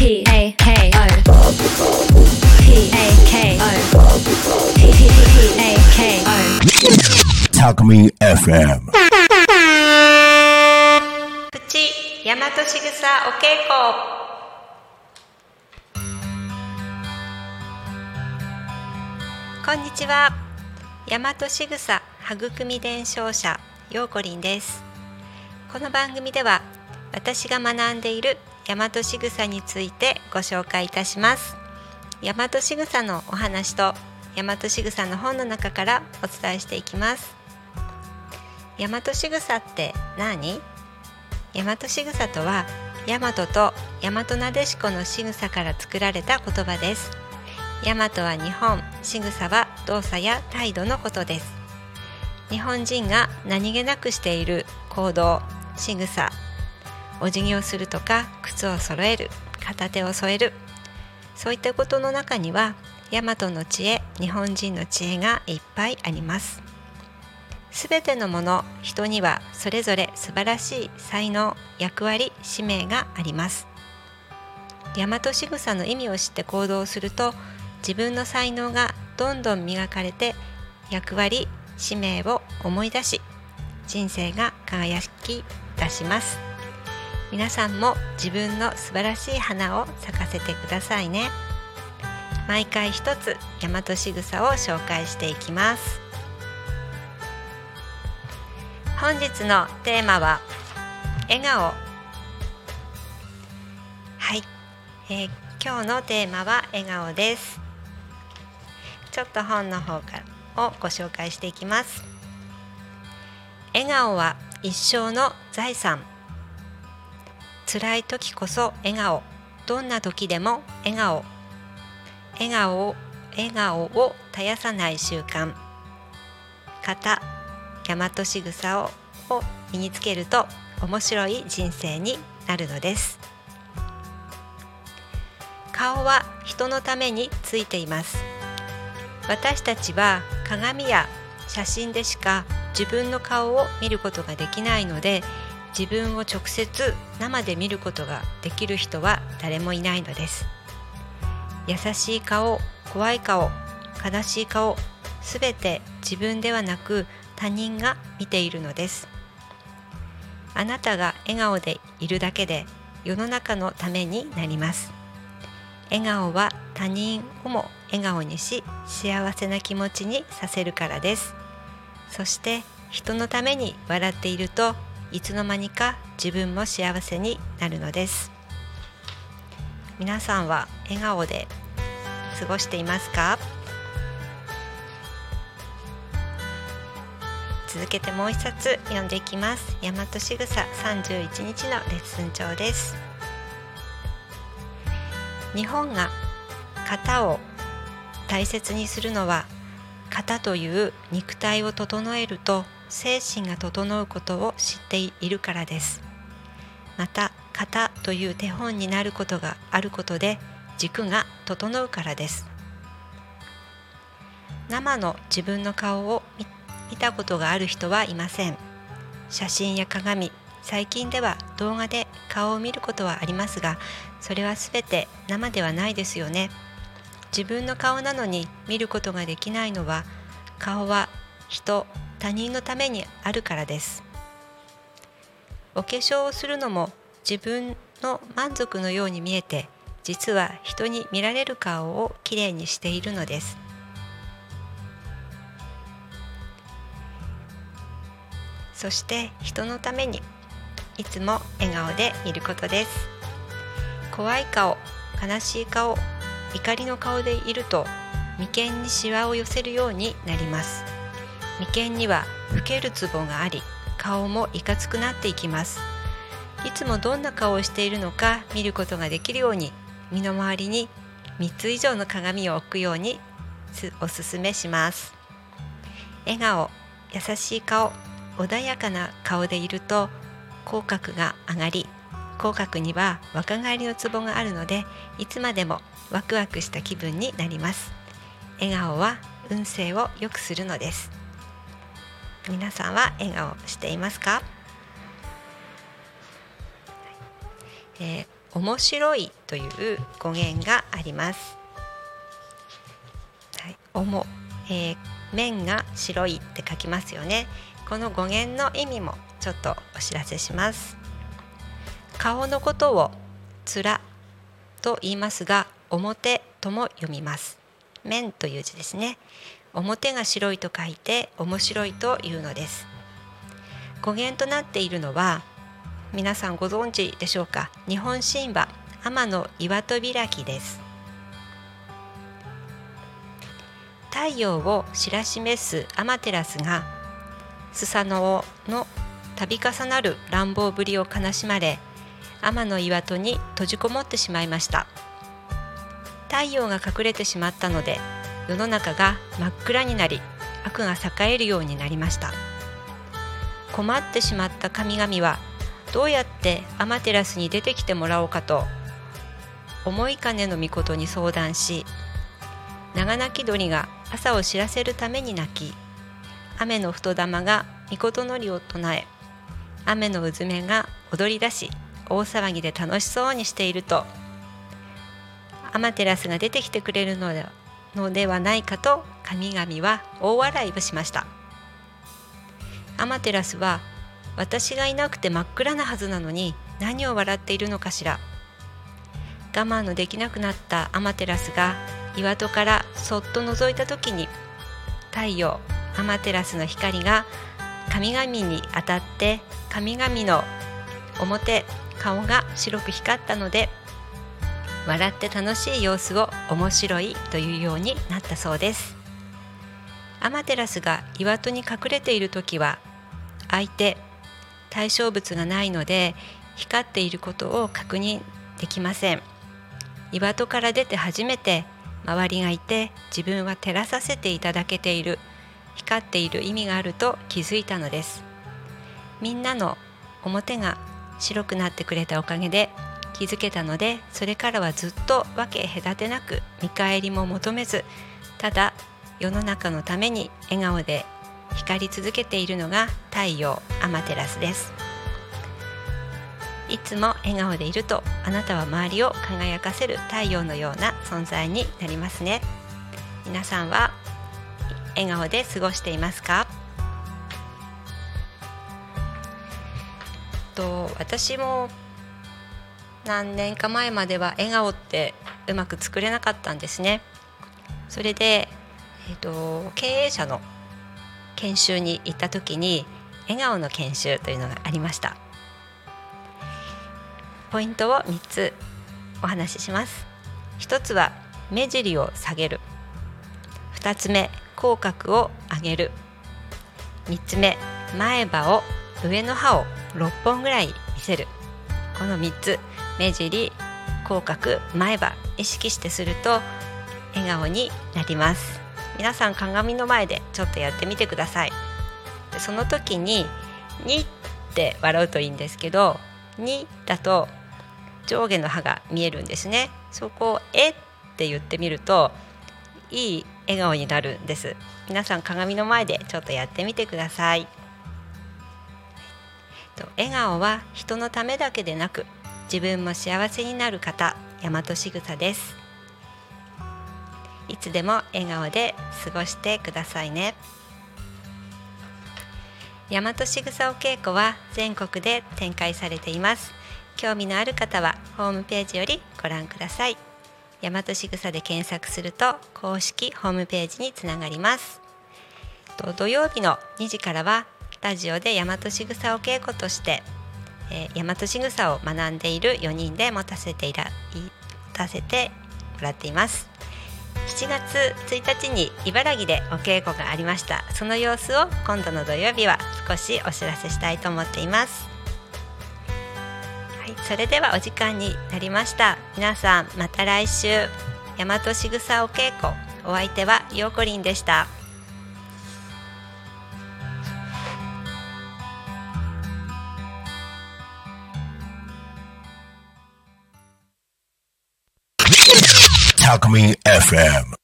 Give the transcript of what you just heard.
P A K O P A K O P A K O Talk Me FM. プチ大和しぐさお稽古こんにちは大和しぐさ育み伝承者ようこりんですこの番組では私が学んでいる大和しぐさについてご紹介いたします。大和しぐさのお話と大和しぐさの本の中からお伝えしていきます。大和しぐさって何？大和しぐさとは大和と大和なでしこのしぐさから作られた言葉です。大和は日本仕草は動作や態度のことです。日本人が何気なくしている行動仕草お辞儀をするとか靴を揃える片手を添える。そういったことの中には大和の知恵日本人の知恵がいっぱいあります。すべてのもの人にはそれぞれ素晴らしい才能役割使命があります。大和仕草の意味を知って行動すると自分の才能がどんどん磨かれて役割使命を思い出し人生が輝き出します。皆さんも自分の素晴らしい花を咲かせてくださいね。毎回一つ大和仕草を紹介していきます。本日のテーマは笑顔。はい、えー今日のテーマは笑顔です。ちょっと本の方からをご紹介していきます。笑顔は一生の財産。辛い時こそ笑顔。どんな時でも笑顔。笑顔を笑顔を絶やさない習慣。型大和仕草をを身につけると面白い人生になるのです。顔は人のためについています。私たちは鏡や写真でしか自分の顔を見ることができないので自分を直接生で見ることができる人は誰もいないのです。優しい顔怖い顔悲しい顔すべて自分ではなく他人が見ているのです。あなたが笑顔でいるだけで世の中のためになります。笑顔は他人をも笑顔にし幸せな気持ちにさせるからです。そして人のために笑っているといつの間にか自分も幸せになるのです。皆さんは笑顔で過ごしていますか？続けてもう一冊読んでいきます。大和しぐさ31日のレッスン帳です。日本が型を大切にするのは型という肉体を整えると精神が整うことを知っているからです。また型という手本になることがあることで軸が整うからです。生の自分の顔を見見たことがある人はいません。写真や鏡最近では動画で顔を見ることはありますがそれは全て生ではないですよね。自分の顔なのに見ることができないのは顔は人他人のためにあるからです。お化粧をするのも自分の満足のように見えて実は人に見られる顔をきれいにしているのです。そして人のためにいつも笑顔でいることです。怖い顔悲しい顔怒りの顔でいると眉間にシワを寄せるようになります。眉間には老けるツボがあり顔もいかつくなっていきます。いつもどんな顔をしているのか見ることができるように身の回りに3つ以上の鏡を置くようにおすすめします。笑顔優しい顔穏やかな顔でいると口角が上がり口角には若返りのツボがあるのでいつまでもワクワクした気分になります。笑顔は運勢を良くするのです。皆さんは笑顔していますか、えー面白いという語源があります。はい、おも、えー面が白いって書きますよね。この語源の意味もちょっとお知らせします。顔のことを面と言いますが、表とも読みます。面という字ですね。表が白いと書いて面白いというのです。語源となっているのは皆さんご存知でしょうか？日本神話天の岩戸開きです。太陽を知らしめすアマテラスがスサノオの度重なる乱暴ぶりを悲しまれ天の岩戸に閉じこもってしまいました。太陽が隠れてしまったので世の中が真っ暗になり悪が栄えるようになりました。困ってしまった神々はどうやってアマテラスに出てきてもらおうかと思いかねの御事に相談し長鳴き鳥が朝を知らせるために鳴き雨の太玉が御事のりを唱え雨のうずめが踊り出し大騒ぎで楽しそうにしているとアマテラスが出てきてくれるのでのではないかと神々は大笑いをしました。アマテラスは私がいなくて真っ暗なはずなのに何を笑っているのかしら。我慢のできなくなったアマテラスが岩戸からそっと覗いた時に太陽アマテラスの光が神々に当たって神々の表顔が白く光ったので笑って楽しい様子を面白いというようになったそうです。アマテラスが岩戸に隠れている時は相手対象物がないので光っていることを確認できません。岩戸から出て初めて周りがいて自分は照らさせていただけている光っている意味があると気づいたのです。みんなの表が白くなってくれたおかげで気づけたのでそれからはずっと分け隔てなく見返りも求めずただ世の中のために笑顔で光り続けているのが太陽アマテラスです。いつも笑顔でいるとあなたは周りを輝かせる太陽のような存在になりますね。皆さんは笑顔で過ごしていますか？と私も何年か前までは笑顔ってうまく作れなかったんですね。それで、えーと経営者の研修に行った時に笑顔の研修というのがありました。ポイントを3つお話しします。1つは目尻を下げる。2つ目口角を上げる。3つ目前歯を上の歯を6本ぐらい見せる。この3つ。目尻口角前歯意識してすると笑顔になります。皆さん鏡の前でちょっとやってみてください。でその時に「に」って笑うといいんですけど「に」だと上下の歯が見えるんですね。そこを「え」って言ってみるといい笑顔になるんです。皆さん鏡の前でちょっとやってみてください。と笑顔は人のためだけでなく自分も幸せになる方大和しぐさです。いつでも笑顔で過ごしてくださいね。大和しぐさお稽古は全国で展開されています。興味のある方はホームページよりご覧ください。大和しぐさで検索すると公式ホームページにつながります。土曜日の2時からはラジオで大和しぐさお稽古として、えー、大和しぐさを学んでいる4人で持たせていら持たせてもらっています。7月1日に茨城でお稽古がありました。その様子を今度の土曜日は少しお知らせしたいと思っています。はい、それではお時間になりました。皆さんまた来週。大和しぐさお稽古。お相手はようこりんでした。タクミ FM